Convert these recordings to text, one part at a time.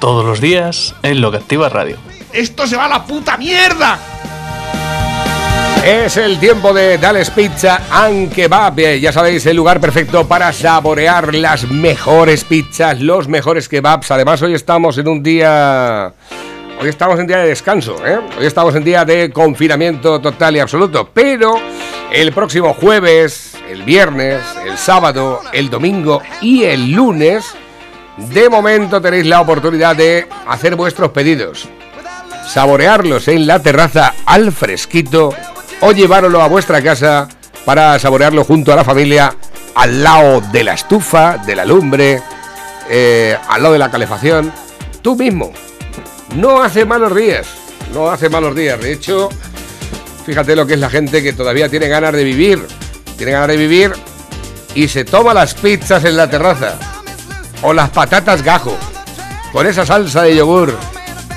Todos los días en Lo que Activa Radio. ¡Esto se va a la puta mierda! Es el tiempo de Dales Pizza and Kebab. Ya sabéis, el lugar perfecto para saborear las mejores pizzas, los mejores kebabs. Además, hoy estamos en un día. Hoy estamos en día de descanso, ¿eh? Hoy estamos en día de confinamiento total y absoluto. Pero el próximo jueves, el viernes, el sábado, el domingo y el lunes, de momento tenéis la oportunidad de hacer vuestros pedidos. Saborearlos en la terraza al fresquito o llevároslo a vuestra casa para saborearlo junto a la familia al lado de la estufa, de la lumbre, eh, al lado de la calefacción, tú mismo. No hace malos días, no hace malos días. De hecho, fíjate lo que es la gente que todavía tiene ganas de vivir, tiene ganas de vivir y se toma las pizzas en la terraza o las patatas gajo con esa salsa de yogur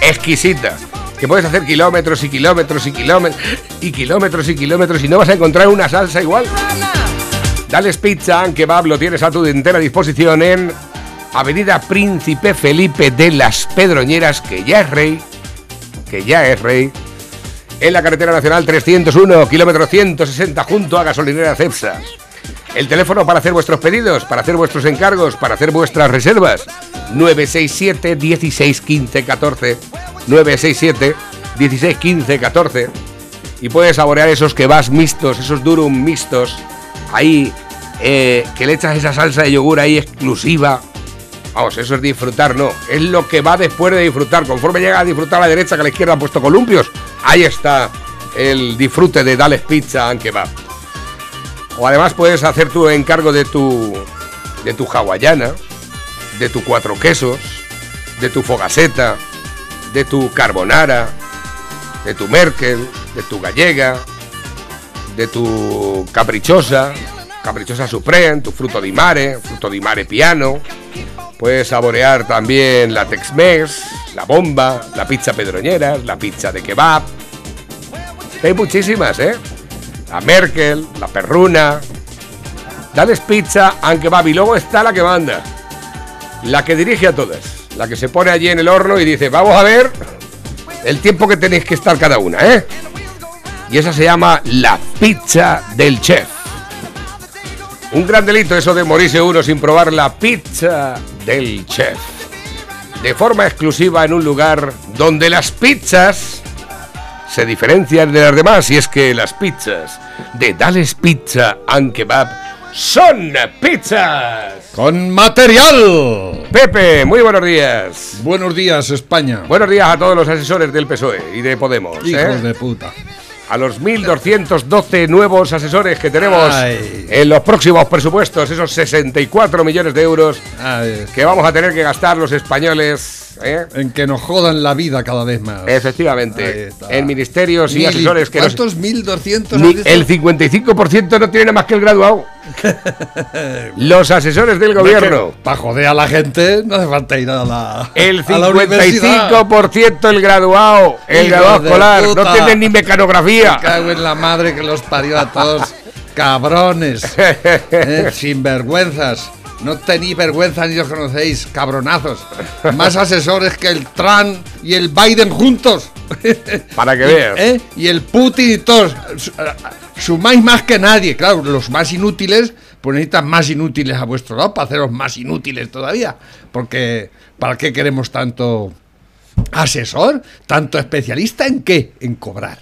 exquisita que puedes hacer kilómetros y kilómetros y kilómetros y kilómetros y kilómetros y no vas a encontrar una salsa igual. Dales Pizza and Kebab lo tienes a tu entera disposición en Avenida Príncipe Felipe de las Pedroñeras, que ya es rey, que ya es rey, en la carretera nacional 301, kilómetro 160, junto a Gasolinera Cepsa. El teléfono para hacer vuestros pedidos, para hacer vuestros encargos, para hacer vuestras reservas. 967 16 15 14. 967 16 15 14. Y puedes saborear esos kebabs mixtos, esos durum mixtos. Ahí, eh, que le echas esa salsa de yogur ahí exclusiva. Vamos, eso es disfrutar, no. Es lo que va después de disfrutar. Conforme llega a disfrutar a la derecha que a la izquierda han puesto columpios, ahí está el disfrute de Dales Pizza and Kebab. O además puedes hacer tu encargo de tu de tu hawaiana, de tu cuatro quesos, de tu fogaseta, de tu carbonara, de tu merkel, de tu gallega, de tu caprichosa, caprichosa supreme, tu fruto di mare, fruto di mare piano. Puedes saborear también la Tex-Mex, la bomba, la pizza pedroñeras, la pizza de kebab. Hay muchísimas, ¿eh? La Merkel, la Perruna. Dales pizza, aunque va. Y luego está la que manda. La que dirige a todas. La que se pone allí en el horno y dice, vamos a ver el tiempo que tenéis que estar cada una, ¿eh? Y esa se llama la pizza del chef. Un gran delito eso de morirse uno sin probar la pizza del chef. De forma exclusiva en un lugar donde las pizzas se diferencian de las demás y es que las pizzas de Dales Pizza and Kebab son pizzas. Con material. Pepe, muy buenos días. Buenos días, España. Buenos días a todos los asesores del PSOE y de Podemos. ¿eh? Hijos de puta. A los 1.212 nuevos asesores que tenemos Ay. en los próximos presupuestos, esos 64 millones de euros Ay, que vamos a tener que gastar los españoles. ¿Eh? en que nos jodan la vida cada vez más. Efectivamente, en ministerios y asesores que nos- ¿Cuántos? ¿1200? Has dicho? el 55% no tiene nada más que el graduado. Los asesores del gobierno. Para joder a la gente no hace falta ir a la, El a la universidad. 55% el graduado, el graduado escolar, no puta. tienen ni mecanografía. Me cago en la madre que los parió a todos. Cabrones. eh, sinvergüenzas. No tenéis vergüenza ni os conocéis, cabronazos. Más asesores que el Trump y el Biden juntos. Para que Y- veas. ¿eh? Y el Putin y todos. Su- Sumáis más que nadie. Claro, los más inútiles, pues necesitan más inútiles a vuestro lado para haceros más inútiles todavía. Porque, ¿para qué queremos tanto asesor? ¿Tanto especialista en qué? En cobrar.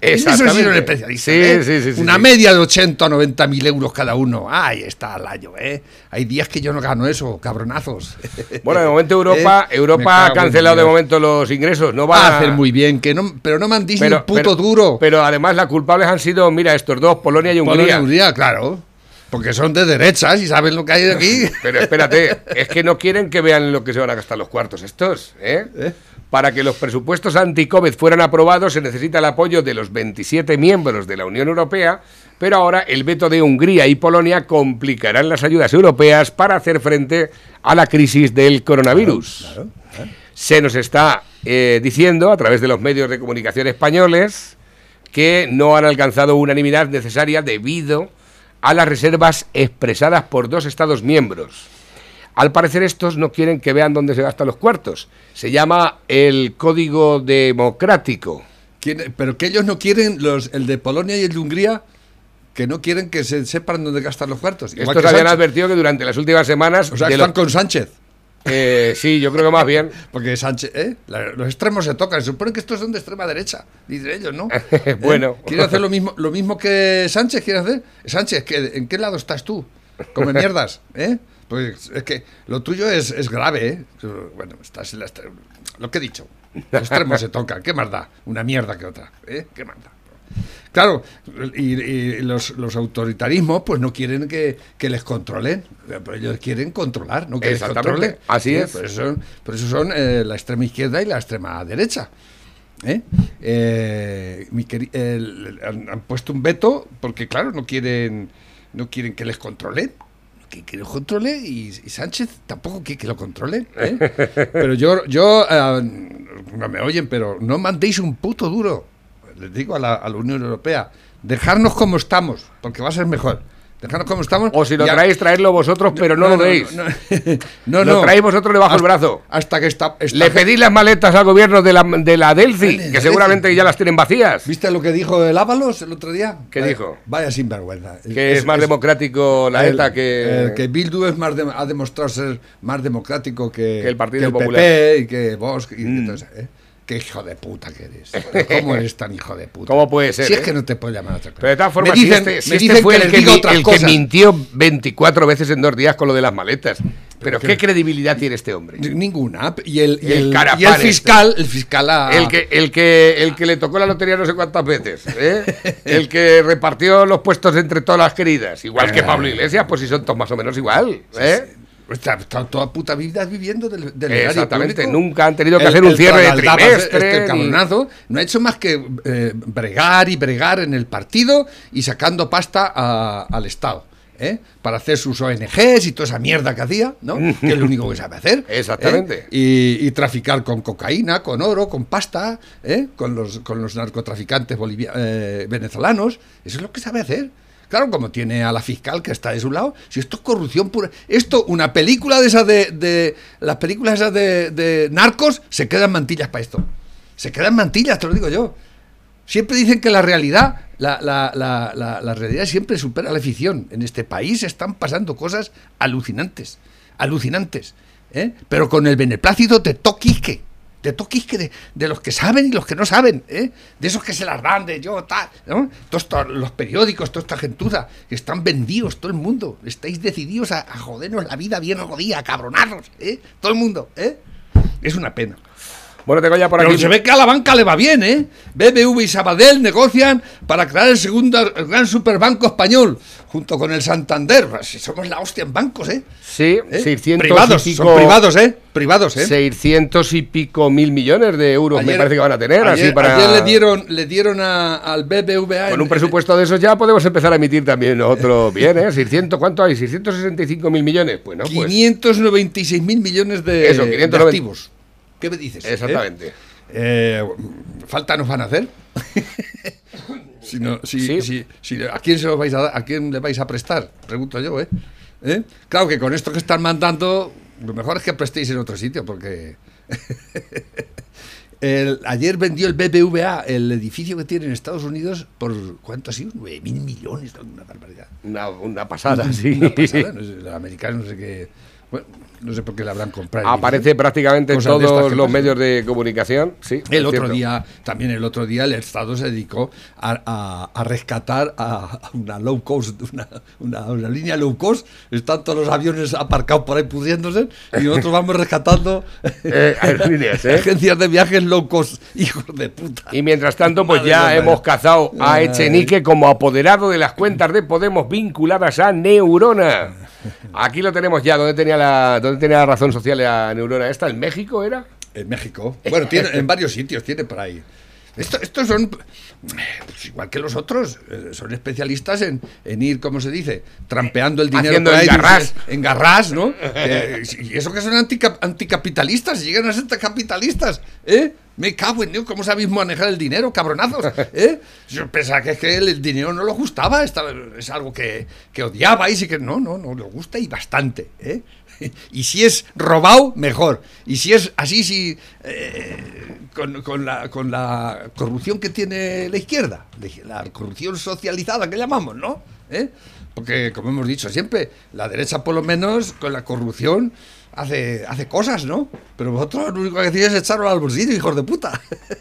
En Eso sí Exactamente. son especialistas. Sí, ¿eh? sí, sí, sí, Una media de 80 o 90 mil euros cada uno. Ahí está al año, ¿eh? Hay días que yo no gano eso, cabronazos. Bueno, de momento Europa, ¿Eh? Me Europa ha cancelado de momento los ingresos. No va a Hacen muy bien, que no, pero no mandéis ni un puto duro. Pero además las culpables han sido, mira, estos dos, Polonia y Hungría. Polonia, Hungría, claro. Porque son de derechas y saben lo que hay aquí. Pero espérate, es que no quieren que vean lo que se van a gastar los cuartos estos, ¿eh? ¿Eh? Para que los presupuestos anti-COVID fueran aprobados se necesita el apoyo de los 27 miembros de la Unión Europea, pero ahora el veto de Hungría y Polonia complicarán las ayudas europeas para hacer frente a la crisis del coronavirus. Se nos está eh, diciendo a través de los medios de comunicación españoles que no han alcanzado unanimidad necesaria debido a las reservas expresadas por dos Estados miembros. Al parecer estos no quieren que vean dónde se gastan los cuartos. Se llama el Código Democrático. ¿Quién- Pero que ellos no quieren, los, el de Polonia y el de Hungría, que no quieren que se sepan dónde gastan los cuartos. Igual Estos que habían Sánchez. advertido que durante las últimas semanas... O sea, están lo- con Sánchez. Eh, sí, yo creo que más bien. Porque Sánchez, ¿eh? La- los extremos se tocan. Se supone que estos son de extrema derecha, dicen ellos, ¿no? Bueno. ¿Eh? ¿Quieren hacer lo mismo, lo mismo que Sánchez quiere hacer? Sánchez, ¿qué- ¿en qué lado estás tú? Come mierdas, ¿eh? Pues es que lo tuyo es, es grave, ¿eh? Bueno, estás en la Lo que he dicho. Los extremos se tocan. ¿Qué más da? Una mierda que otra, ¿eh? ¿Qué más da? Claro, y, y los, los autoritarismos pues no quieren que, que les controlen, pero ellos quieren controlar, no que les controlen. así es. Por eso son, por eso son eh, la extrema izquierda y la extrema derecha. ¿eh? Eh, mi el- han, han puesto un veto porque, claro, no quieren, no quieren que les controlen. Que, que controle y, y Sánchez tampoco quiere que lo controlen. ¿eh? Pero yo, yo eh, no me oyen, pero no mandéis un puto duro. Les digo a la, a la Unión Europea, dejarnos como estamos, porque va a ser mejor. Dejarnos como estamos. O si lo traéis, traedlo vosotros, pero no, lo deis. No, no, Lo traéis vosotros debajo del brazo. Hasta que está. está- Le pedís las maletas al gobierno de la, de la Vale, que seguramente ya las tienen vacías. ¿Viste lo que dijo el Ábalos el otro día? ¿Qué Vaya- dijo? Vaya sinvergüenza. Que es, más democrático la el- ETA que... el que Bildu es más de- ha demostrado ser más democrático que, Que el Partido que Popular. PP y que Vox y Mm. todo eso, ¿eh? Qué hijo de puta que eres. ¿Cómo eres tan hijo de puta? ¿Cómo puede ser, Si es eh? que no te puedo llamar otra cosa. Pero de todas formas, me dicen, si este, si me este fue que el, que, mi- el mintió 24 veces en dos días con lo de las maletas. Pero qué? ¿qué credibilidad tiene este hombre? Ninguna. Y el, y El y este. fiscal, el fiscal a- El que, el, que, el que le tocó la lotería no sé cuántas veces, ¿eh? el que repartió los puestos entre todas las queridas, igual que Pablo Iglesias, pues si son todos más o menos igual. ¿eh? Está toda puta vida viviendo del, del Exactamente, público. nunca han tenido que El- hacer un cierre de trimestre. Este ni- cabronazo no ha hecho más que eh, bregar y bregar en el partido y sacando pasta a- al Estado. ¿eh? Para hacer sus ONGs y toda esa mierda que hacía, ¿no? que es lo único que sabe hacer. ¿eh? Exactamente. Y, y traficar con cocaína, con oro, con pasta, ¿eh? con, los, con los narcotraficantes bolivia- eh, venezolanos. Eso es lo que sabe hacer. Claro, como tiene a la fiscal que está de su lado, si esto es corrupción pura. Esto, una película de esas de. las películas esas de, narcos, se quedan mantillas para esto. Se quedan mantillas, te lo digo yo. Siempre dicen que la realidad, la, la- la- realidad siempre supera la ficción. En este país están pasando cosas alucinantes, alucinantes. ¿eh? Pero con el beneplácito de toquisque, de toquisque de, de los que saben y los que no saben, ¿eh? de esos que se las dan, de yo, tal, ¿no? Todos los periódicos, toda esta gentuza, están vendidos, todo el mundo. Estáis decididos a, a jodernos la vida bien jodida, a cabronarnos, ¿eh? todo el mundo. ¿eh? Es una pena. Bueno, tengo ya por Pero aquí. se ve que a la banca le va bien, ¿eh? BBV y Sabadell negocian para crear el segundo el gran superbanco español, junto con el Santander. Pues si somos la hostia en bancos, ¿eh? Sí, ¿Eh? 600 privados, y son pico, privados, ¿eh? Privados, ¿eh? 600 y pico mil millones de euros me parece que van a tener. ayer, así para... ayer le dieron, le dieron a- al BBVA. Con un presupuesto de esos ya podemos empezar a emitir también otro bien, ¿eh? 600, ¿cuánto hay? 665 mil millones. Bueno, pues 596 mil millones de, Eso, de 590. activos. ¿Qué me dices? eh? exactamente. Eh, falta nos van a hacer. si no, si, Sí. si- si- ¿A quién se lo vais a dar? ¿A quién le vais a prestar? Pregunto yo, ¿eh? ¿Eh? Claro que con esto que están mandando, lo mejor es que prestéis en otro sitio, porque. El- ayer vendió el BBVA el edificio que tiene en Estados Unidos por ¿cuánto ha sido? 9 mil millones, una barbaridad. Una, una pasada, sí. Una pasada, no sé, los americanos no sé qué. Bueno, no sé por qué le habrán comprado. Aparece prácticamente en todos los pasan. medios de comunicación. Sí, El otro cierto. día, también el otro día, el Estado se dedicó a, a- a rescatar a, a una low cost, una, una- una línea low cost. Están todos los aviones aparcados por ahí pudriéndose y nosotros vamos rescatando Eh, aerolíneas, ¿eh? agencias de viajes low cost, hijos de puta. Y mientras tanto, pues Madre ya hemos cazado a. Echenique como apoderado de las cuentas de Podemos vinculadas a Neurona. Aquí lo tenemos ya. ¿Dónde tenía la, dónde tenía la razón social la Neurona esta? ¿En México era? En México. Bueno, tiene, en varios sitios tiene por ahí. Esto- estos son, pues, igual que los otros, eh, son especialistas en, en ir, ¿cómo se dice? Trampeando el dinero Haciendo por ahí, engarrás. engarrás, ¿no? Eh, y eso que son antica- anticapitalistas, llegan a ser capitalistas, ¿eh? Me cago en Dios, ¿cómo sabéis manejar el dinero, cabronazos? ¿Eh? Yo pensaba que, es que el, el dinero no le gustaba, es algo que, que odiabais y que no, no, no, le gusta y bastante, ¿eh? Y si es robado, mejor. Y si es así, si eh, con, con la, con la corrupción que tiene la izquierda, la corrupción socializada que llamamos, ¿no? ¿Eh? Porque, como hemos dicho siempre, la derecha por lo menos con la corrupción hace, hace cosas, ¿no? Pero vosotros lo único que hacéis es echarlo al bolsillo, hijos de puta.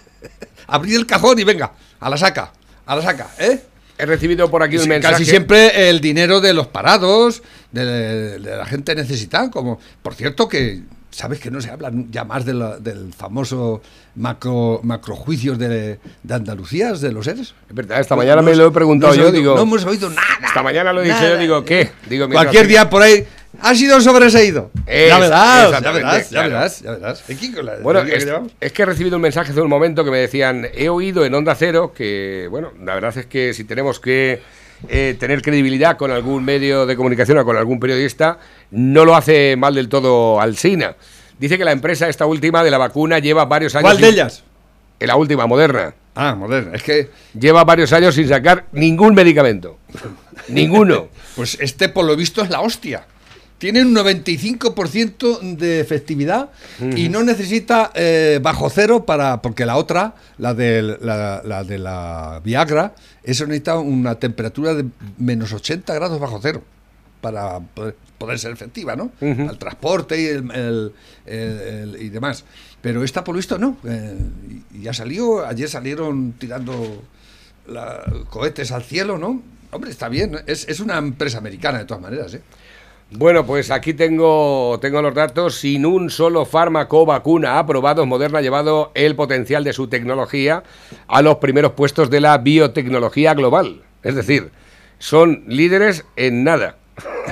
Abrir el cajón y venga, a la saca, a la saca, ¿eh? He recibido por aquí un mensaje. Casi siempre el dinero de los parados, de, de la gente necesitada, como por cierto que sabes que no se habla ya más de la- del famoso macro macrojuicios de, de Andalucía, de los seres. Es verdad, esta mañana me lo he preguntado no yo, oído- digo. no hemos oído nada. Esta mañana lo he dicho nada. yo, digo, ¿qué? Digo, Cualquier día por ahí ha sido sobreseído. Es- ya verás, ya verás, ya verás, ya verás. Aquí con la- Bueno, es, que he recibido un mensaje hace un momento que me decían, he oído en Onda Cero que, bueno, la verdad es que si tenemos que eh, tener credibilidad con algún medio de comunicación o con algún periodista, no lo hace mal del todo Alsina. Dice que la empresa, esta última de la vacuna, lleva varios años... ¿Cuál de ellas? La última, Moderna. Ah, moderna. Es que Lleva varios años sin sacar ningún medicamento. Ninguno. Pues este, por lo visto, es la hostia. Tiene un 95% de efectividad y no necesita eh, bajo cero para. Porque la otra, la de la, la de la Viagra, eso necesita una temperatura de menos 80 grados bajo cero para poder, poder ser efectiva, ¿no? Ujú. Al transporte y, el- el- el- el- y demás. Pero esta, por lo visto, no. Eh, ya salió, ayer salieron tirando la- cohetes al cielo, ¿no? Hombre, está bien. Es, es una empresa americana, de todas maneras, ¿eh? Bueno, pues aquí tengo, tengo los datos. Sin un solo fármaco o vacuna aprobado, Moderna ha llevado el potencial de su tecnología a los primeros puestos de la biotecnología global. Es decir, son líderes en nada.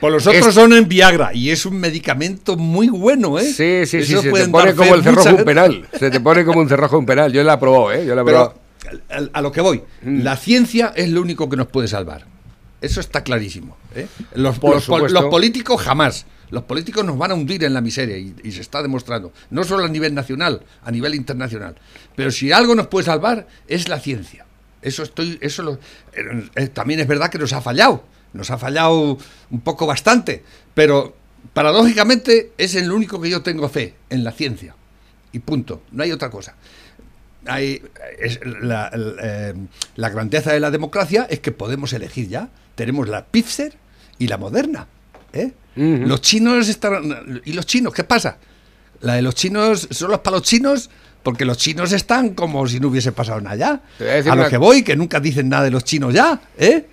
Pues los otros Es- son en Viagra y es un medicamento muy bueno, ¿eh? Sí, sí, sí, se te pone como el cerrojo un penal. Se te pone como un cerrojo un penal. Yo la he probado, ¿eh? Yo la he probado. Pero a, lo que voy, Mm. la ciencia es lo único que nos puede salvar. Eso está clarísimo. ¿eh? Los, políticos jamás. Los políticos nos van a hundir en la miseria y, y se está demostrando. No solo a nivel nacional, a nivel internacional. Pero si algo nos puede salvar es la ciencia. Eso estoy, eso lo- eh, eh, también es verdad que nos ha fallado. Nos ha fallado un poco bastante. Pero paradójicamente es en lo único que yo tengo fe, en la ciencia. Y punto. No hay otra cosa hay, es la, el, eh, la grandeza de la democracia es que podemos elegir ya. Tenemos la Pfizer y la Moderna. ¿eh? Los chinos están... ¿Y los chinos? ¿Qué pasa? La de los chinos solo es para los chinos porque los chinos están como si no hubiese pasado nada ya. Te voy a decir A lo que voy, que nunca dicen nada de los chinos ya. ¿eh?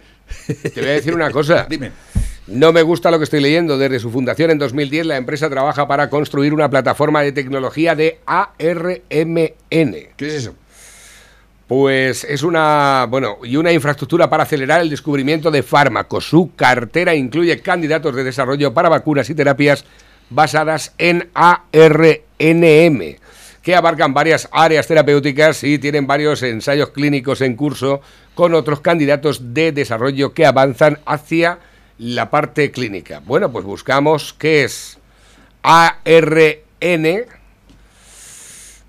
Te voy a decir una cosa. Dime. No me gusta lo que estoy leyendo. Desde su fundación en 2010, la empresa trabaja para construir una plataforma de tecnología de ARMN. ¿Qué es eso? Pues es una, bueno, y una infraestructura para acelerar el descubrimiento de fármacos. Su cartera incluye candidatos de desarrollo para vacunas y terapias basadas en ARNM, que abarcan varias áreas terapéuticas y tienen varios ensayos clínicos en curso con otros candidatos de desarrollo que avanzan hacia la parte clínica. Bueno, pues buscamos qué es ARN.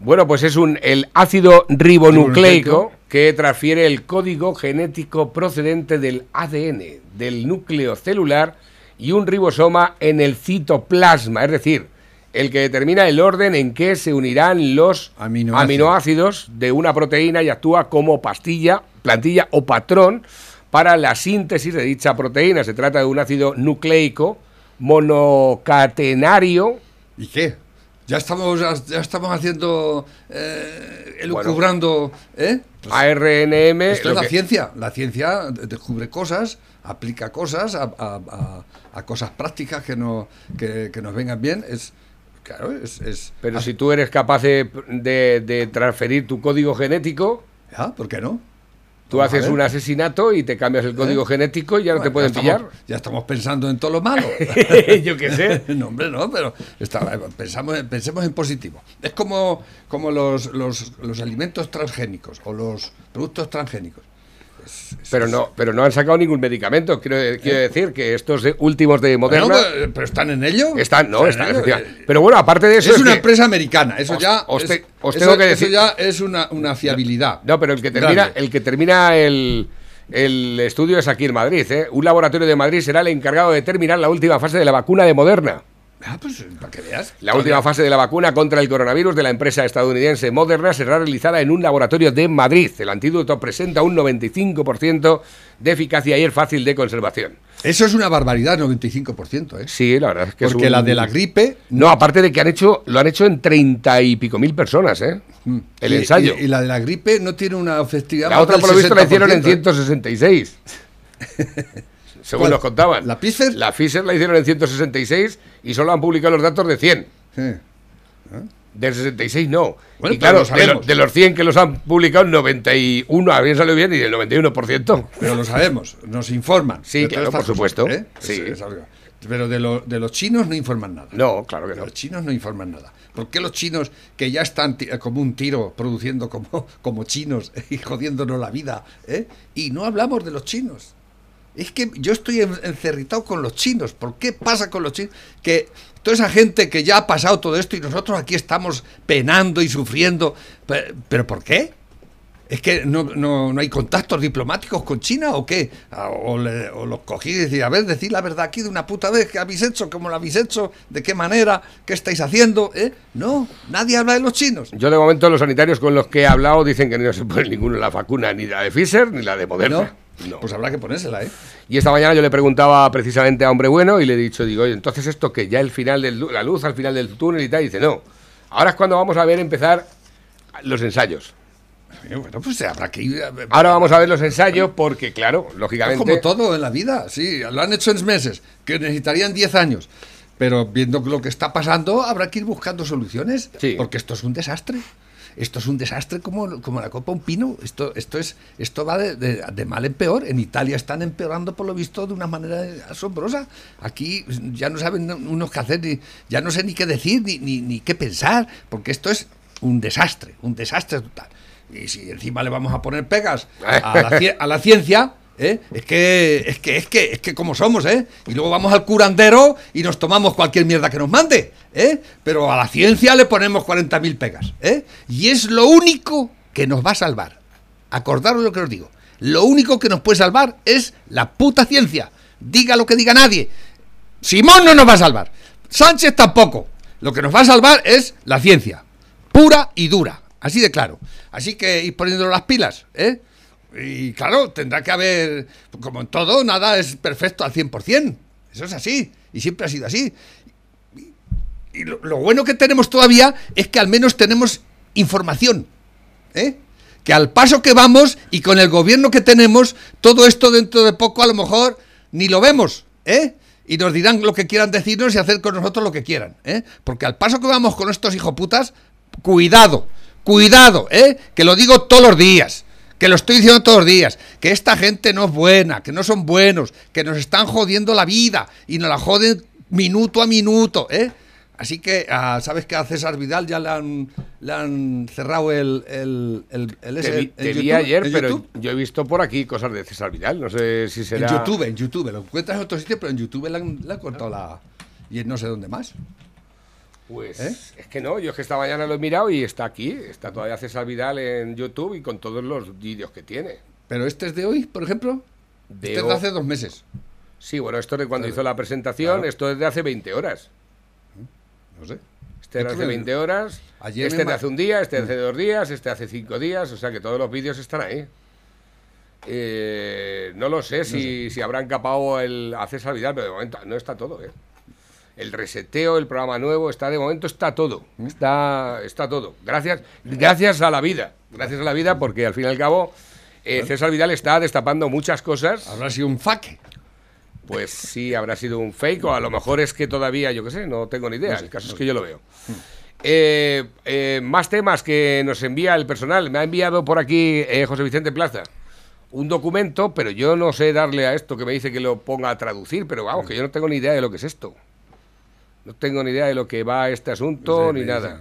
Bueno, pues es un, el ácido ribonucleico que transfiere el código genético procedente del ADN, del núcleo celular y un ribosoma en el citoplasma, es decir, el que determina el orden en que se unirán los Aminoácidos. aminoácidos de una proteína y actúa como pastilla, plantilla o patrón para la síntesis de dicha proteína. Se trata de un ácido nucleico monocatenario. ¿Y qué? Ya estamos, ya estamos haciendo, eh, Bueno. elucubrando, ¿eh? ARNM. Esto es la que- ciencia. La ciencia descubre cosas, aplica cosas a, a- a- a cosas prácticas que, no, que, que nos vengan bien. Es, claro, es... es Pero si tú eres capaz de, de- de transferir tu código genético, ya, ¿Por qué no? Tú Vamos haces un asesinato y te cambias el código ¿Eh? genético y ya no te pueden ya pillar. ya estamos pensando en todo lo malo. Yo qué sé. no, hombre, no, pero está- pensamos, pensemos en positivo. Es como, como los, los, los alimentos transgénicos o los productos transgénicos. Pero no, pero no han sacado ningún medicamento. Quiero, quiero decir que estos de- últimos de Moderna Bueno, pero, están en ello. están, no, están, ello. efectivamente. Pero bueno, aparte de eso. Es es una que- empresa americana, eso Os- ya. os es- te- os eso- tengo que eso decir- ya es una, una fiabilidad. No, pero el que termina, Grande. el que termina el, el estudio es aquí en Madrid. ¿eh? Un laboratorio de Madrid será el encargado de terminar la última fase de la vacuna de Moderna. Ah, pues para que veas. La última fase de la vacuna contra el coronavirus de la empresa estadounidense Moderna será realizada en un laboratorio de Madrid. El antídoto presenta un 95% de eficacia y es fácil de conservación. Eso es una barbaridad, 95%, ¿eh? Sí, la verdad es que es Porque un- la de la gripe. No, aparte de que han hecho, lo han hecho en treinta y pico mil personas, ¿eh? El y- ensayo. Y, y la de la gripe no tiene una efectividad. la otra, por lo visto, la hicieron en 60%, ¿eh? 166. Según ¿Cuál? nos contaban. ¿La Pfizer? La Pfizer la hicieron en 166 y solo han publicado los datos de 100. Sí. Del 66 no. Bueno, y claro, lo de, los- de los 100 que los han publicado, 91 habían salido bien y el 91%. Pero lo sabemos, nos informan. Sí, claro, por supuesto. cosas, ¿eh? Sí. Es- es algo. Pero de, lo- de los chinos no informan nada. No, claro que no. Los chinos no informan nada. ¿Por qué los chinos, que ya están ti- como un tiro produciendo como, como chinos y jodiéndonos la vida, ¿eh? y no hablamos de los chinos? Es que yo estoy en- encerritado con los chinos. ¿Por qué pasa con los chinos? Que toda esa gente que ya ha pasado todo esto y nosotros aquí estamos penando y sufriendo. ¿Pero, pero por qué? ¿Es que no, no, no hay contactos diplomáticos con China o qué? Ah, O, le- o los cogí y decía, a ver, decid la verdad aquí de una puta vez, ¿qué habéis hecho? ¿Cómo lo habéis hecho? ¿De qué manera? ¿Qué estáis haciendo? ¿Eh? No, nadie habla de los chinos. Yo de momento los sanitarios con los que he hablado dicen que no se pone ninguno la vacuna, ni la de Pfizer ni la de Moderna. No. Pues habrá que ponérsela, ¿eh? Y esta mañana yo le preguntaba precisamente a Hombre Bueno y le he dicho, digo, oye, entonces esto que ya el final de la luz al final del túnel y tal, y dice, no, ahora es cuando vamos a ver empezar los ensayos. Bueno, pues habrá que ir. a Ahora vamos a ver los ensayos porque, claro, Es lógicamente... como todo en la vida, sí, lo han hecho en meses, que necesitarían 10 años. Pero viendo lo que está pasando, habrá que ir buscando soluciones, Sí. porque esto es un desastre. Esto es un desastre como, como la copa un pino. Esto, esto, es, esto va de, de- de mal en peor. En Italia están empeorando, por lo visto, de una manera asombrosa. Aquí ya no saben unos qué hacer, ni, ya no sé ni qué decir, ni, ni, ni qué pensar, porque esto es un desastre, un desastre total. Y si encima le vamos a poner pegas a la, a la ciencia, ¿eh? es que es que es que es que como somos, ¿eh? Y luego vamos al curandero y nos tomamos cualquier mierda que nos mande, ¿eh? Pero a la ciencia le ponemos 40.000 pegas, ¿eh? Y es lo único que nos va a salvar. Acordaros lo que os digo. Lo único que nos puede salvar es la puta ciencia. Diga lo que diga nadie. Simón no nos va a salvar. Sánchez tampoco. Lo que nos va a salvar es la ciencia. Pura y dura. Así de claro. Así que ir poniendo las pilas, ¿eh? Y claro, tendrá que haber, como en todo, nada es perfecto al 100%. Eso es así. Y siempre ha sido así. Y lo, bueno que tenemos todavía es que al menos tenemos información. ¿eh? Que al paso que vamos y con el gobierno que tenemos, todo esto dentro de poco a lo mejor ni lo vemos. ¿eh? Y nos dirán lo que quieran decirnos y hacer con nosotros lo que quieran. ¿eh? Porque al paso que vamos con estos hijoputas, cuidado, cuidado, ¿eh? que lo digo todos los días. Que lo estoy diciendo todos los días, que esta gente no es buena, que no son buenos, que nos están jodiendo la vida y nos la joden minuto a minuto, ¿eh? Así que, ah, ¿sabes que a César Vidal ya le han, le han cerrado el, el, el, el Te vi, en te vi YouTube? ayer, ¿En pero YouTube? yo he visto por aquí cosas de César Vidal. No sé si será. En YouTube, en YouTube. Lo encuentras en otro sitio, pero en YouTube le han, le han cortado la... Y en no sé dónde más. Pues ¿Eh? es que no, yo es que esta mañana lo he mirado y está aquí. Está todavía César Vidal en YouTube y con todos los vídeos que tiene. Pero este es de hoy, por ejemplo. De este es de hace dos meses. Sí, bueno, esto es de cuando hizo la presentación, Claro. esto es de hace 20 horas. No sé. Este era hace creo que 20 horas, ayer este de hace un día, este de hace dos días, este hace cinco días, o sea que todos los vídeos están ahí. Eh, no lo sé si, si habrán capado el, a César Vidal, pero de momento no está todo, ¿eh? El reseteo, el programa nuevo, está de momento está todo, está, está todo. Gracias, gracias a la vida, gracias a la vida porque al fin y al cabo eh, César Vidal está destapando muchas cosas. Habrá sido un faque. Pues sí, habrá sido un fake o a lo mejor es que todavía, yo qué sé, no tengo ni idea. el caso es que yo lo veo. Eh, eh, más temas que nos envía el personal. Me ha enviado por aquí eh, José Vicente Plaza un documento, pero yo no sé darle a esto que me dice que lo ponga a traducir, pero vamos, que yo no tengo ni idea de lo que es esto. No tengo ni idea de lo que va este asunto De- ni nada.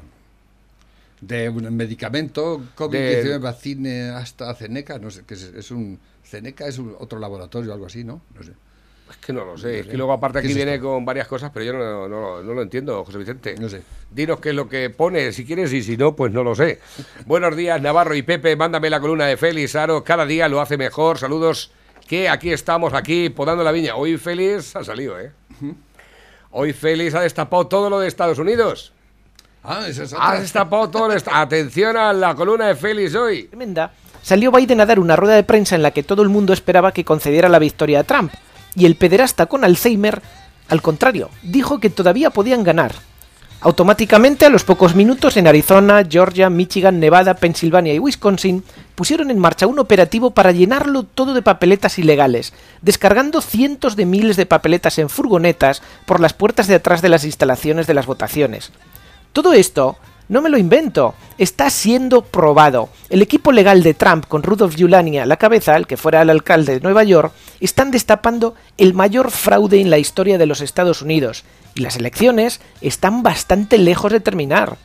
De un medicamento, COVID-19, vacine hasta Ceneca, no sé, que es, es un... Ceneca es un- otro laboratorio o algo así, ¿no? No sé. Es que no lo sé. Es que luego aparte ¿Qué aquí es viene con varias cosas, pero yo no, no- no lo entiendo, José Vicente. No sé. Dinos qué es lo que pone, si quieres, y si no, pues no lo sé. Buenos días, Navarro y Pepe. Mándame la columna de Félix Aro. Cada día lo hace mejor. Saludos, que aquí estamos, aquí, podando la viña. Hoy Félix ha salido, ¿eh? Hoy Félix ha destapado todo lo de Estados Unidos. Ah, esa es Ha destapado todo lo... est- Atención a la columna de Félix hoy. tremenda, salió Biden a dar una rueda de prensa en la que todo el mundo esperaba que concediera la victoria a Trump. Y el pederasta con Alzheimer, al contrario, dijo que todavía podían ganar. Automáticamente, a los pocos minutos, en Arizona, Georgia, Michigan, Nevada, Pensilvania y Wisconsin, pusieron en marcha un operativo para llenarlo todo de papeletas ilegales, descargando cientos de miles de papeletas en furgonetas por las puertas de atrás de las instalaciones de las votaciones. Todo esto no me lo invento, está siendo probado. El equipo legal de Trump, con Rudolph Giuliani a la cabeza, el que fuera el alcalde de Nueva York, están destapando el mayor fraude en la historia de los Estados Unidos, y las elecciones están bastante lejos de terminar.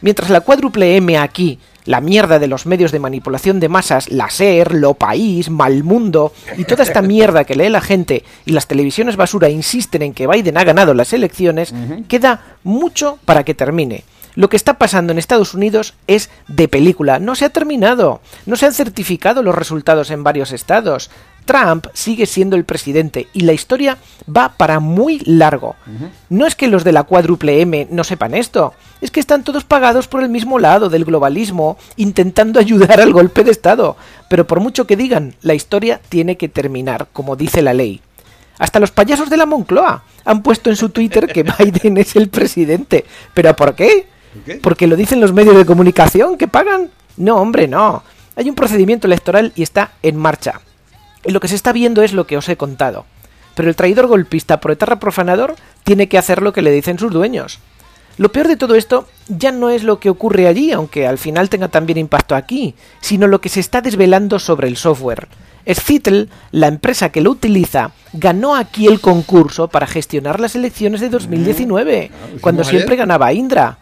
Mientras la cuádruple M aquí, la mierda de los medios de manipulación de masas, la SER, Lo País, Malmundo y toda esta mierda que lee la gente y las televisiones basura insisten en que Biden ha ganado las elecciones, queda mucho para que termine. Lo que está pasando en Estados Unidos es de película, no se ha terminado, no se han certificado los resultados en varios estados. Trump sigue siendo el presidente y la historia va para muy largo. No es que los de la cuádruple M no sepan esto, es que están todos pagados por el mismo lado del globalismo, intentando ayudar al golpe de Estado. Pero por mucho que digan, la historia tiene que terminar, como dice la ley. Hasta los payasos de la Moncloa han puesto en su Twitter que Biden es el presidente. ¿Pero por qué? ¿Por qué? ¿Porque lo dicen los medios de comunicación que pagan? No, hombre, no. Hay un procedimiento electoral y está en marcha. Y lo que se está viendo es lo que os he contado. Pero el traidor golpista proetarra profanador tiene que hacer lo que le dicen sus dueños. Lo peor de todo esto ya no es lo que ocurre allí, aunque al final tenga también impacto aquí, sino lo que se está desvelando sobre el software. Scytl, la empresa que lo utiliza, ganó aquí el concurso para gestionar las elecciones de 2019, hicimos cuando ayer. siempre ganaba Indra.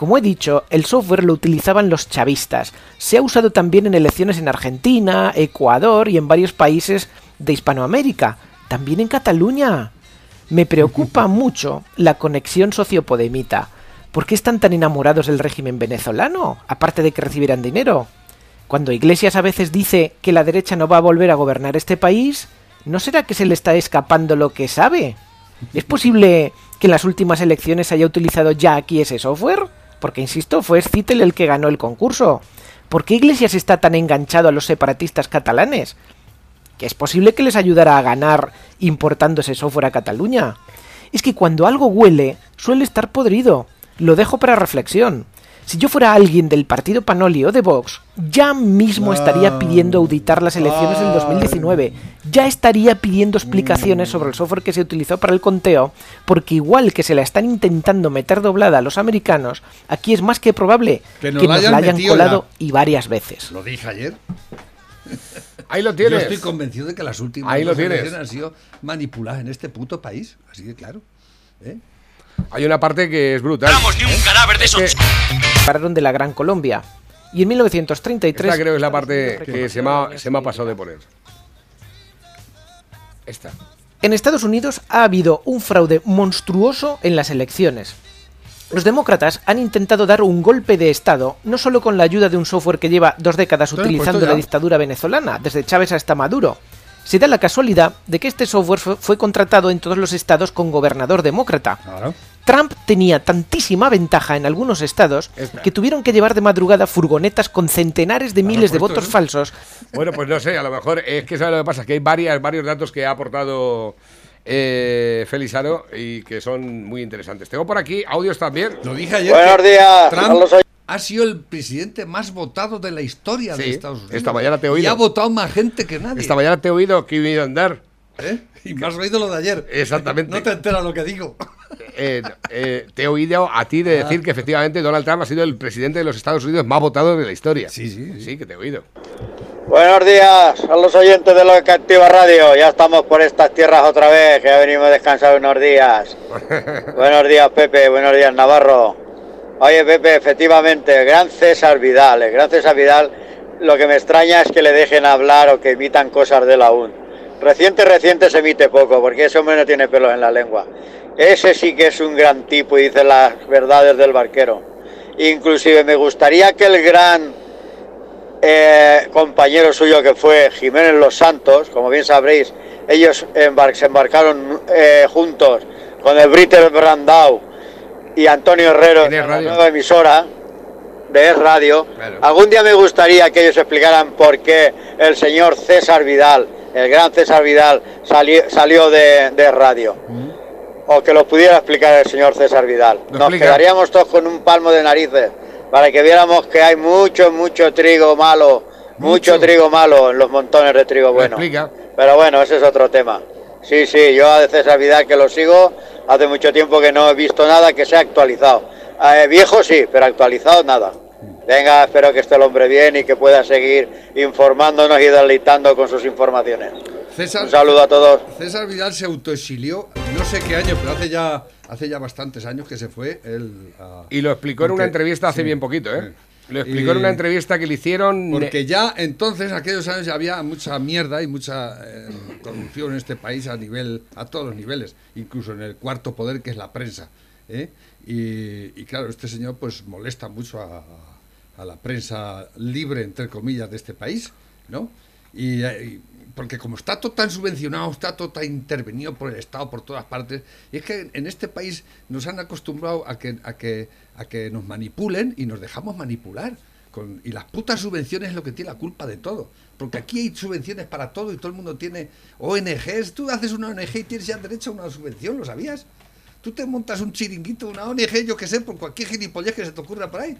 Como he dicho, el software lo utilizaban los chavistas. Se ha usado también en elecciones en Argentina, Ecuador y en varios países de Hispanoamérica. También en Cataluña. Me preocupa mucho la conexión sociopodemita. ¿Por qué están tan enamorados del régimen venezolano? Aparte de que recibirán dinero. Cuando Iglesias a veces dice que la derecha no va a volver a gobernar este país, ¿no será que se le está escapando lo que sabe? ¿Es posible que en las últimas elecciones haya utilizado ya aquí ese software? Porque, insisto, fue Scytl el que ganó el concurso. ¿Por qué Iglesias está tan enganchado a los separatistas catalanes? ¿Que es posible que les ayudara a ganar importando ese software a Cataluña? Es que cuando algo huele, suele estar podrido. Lo dejo para reflexión. Si yo fuera alguien del partido Panoli o de Vox, ya mismo estaría pidiendo auditar las elecciones del 2019. Ya estaría pidiendo explicaciones sobre el software que se utilizó para el conteo, porque igual que se la están intentando meter doblada a los americanos, aquí es más que probable Que que nos la hayan la hayan metido en la- colado y varias veces. Lo dije ayer. Ahí lo Yo tienes. estoy convencido de que las últimas Ahí lo elecciones han sido manipuladas en este puto país. Así que claro. ¿eh? Hay una parte que es brutal. ni un cadáver de esos. Pararon de la Gran Colombia. Y en 1933... Esta creo que es la parte Estados que Unidos se me, ha, reconoció se me ha pasado de poner. Esta. En Estados Unidos ha habido un fraude monstruoso en las elecciones. Los demócratas han intentado dar un golpe de Estado, no solo con la ayuda de un software que lleva dos décadas utilizando la dictadura venezolana, desde Chávez hasta Maduro. Se da la casualidad de que este software fue, fue contratado en todos los estados con gobernador demócrata. Claro. Trump tenía tantísima ventaja en algunos estados Esta. que tuvieron que llevar de madrugada furgonetas con centenares de miles de votos ¿no? falsos Bueno, pues no sé, a lo mejor es que ¿sabes lo que pasa? Que hay varias, varios datos que ha aportado eh, Felizaro, y que son muy interesantes. Tengo por aquí audios también. Lo dije ayer. Buenos días Trump ha sido el presidente más votado de la historia de Estados Unidos. esta mañana te he Y oído. ha votado más gente que nadie. Esta mañana te he oído que iba a andar. ¿Eh? Y me has oído lo de ayer. Exactamente. No te enteras lo que digo. Eh, eh, te he oído a ti de decir que efectivamente Donald Trump ha sido el presidente de los Estados Unidos más votado de la historia. Sí, sí, sí. Sí, que te he oído. Buenos días a los oyentes de lo que activa radio. Ya estamos por estas tierras otra vez, que ya venimos a descansar unos días. buenos días, Pepe. Buenos días, Navarro. Oye, Pepe, efectivamente, gran César Vidal. El gran César Vidal, lo que me extraña es que le dejen hablar o que emitan cosas de la UN. Reciente, reciente se emite poco, porque ese hombre no tiene pelos en la lengua. Ese sí que es un gran tipo y dice las verdades del barquero. Inclusive me gustaría que el gran eh, compañero suyo que fue Jiménez Los Santos, como bien sabréis, ellos embar- se embarcaron eh, juntos con el Britter Brandau y Antonio Herrero En Es la nueva emisora de Es Radio. Claro. Algún día me gustaría que ellos explicaran por qué el señor César Vidal, el gran César Vidal, sali- salió de, de Es Radio. O que lo pudiera explicar el señor César Vidal. Nos explica. quedaríamos todos con un palmo de narices para que viéramos que hay mucho, mucho trigo malo, mucho, Mucho. trigo malo en los montones de trigo bueno. explica. Pero bueno, ese es otro tema. Sí, sí, yo a César Vidal que lo sigo, hace mucho tiempo que no he visto nada que sea actualizado. Eh, viejo sí, pero actualizado nada. Venga, espero que esté el hombre bien y que pueda seguir informándonos y deleitando con sus informaciones. César, Un saludo a todos. César Vidal se autoexilió, no sé qué año, pero hace ya, hace ya bastantes años que se fue. Él, a- Y lo explicó en una entrevista hace sí, bien poquito, ¿eh? sí. Lo explicó en una entrevista que le hicieron. Porque ya entonces, aquellos años, ya había mucha mierda y mucha eh, corrupción en este país a nivel, a todos los niveles, incluso en el cuarto poder que es la prensa. ¿eh? Y, y claro, este señor pues molesta mucho a, a la prensa libre, entre comillas, de este país, ¿no? Y, eh, y- porque como está todo tan subvencionado, está todo tan intervenido por el Estado por todas partes, y es que en este país nos han acostumbrado a que, a que, a que nos manipulen y nos dejamos manipular. Con, y las putas subvenciones es lo que tiene la culpa de todo. Porque aquí hay subvenciones para todo y todo el mundo tiene ONGs. Tú haces una ONG y tienes ya derecho a una subvención, ¿lo sabías? Tú te montas un chiringuito, una ONG, yo que sé, por cualquier gilipollez que se te ocurra por ahí.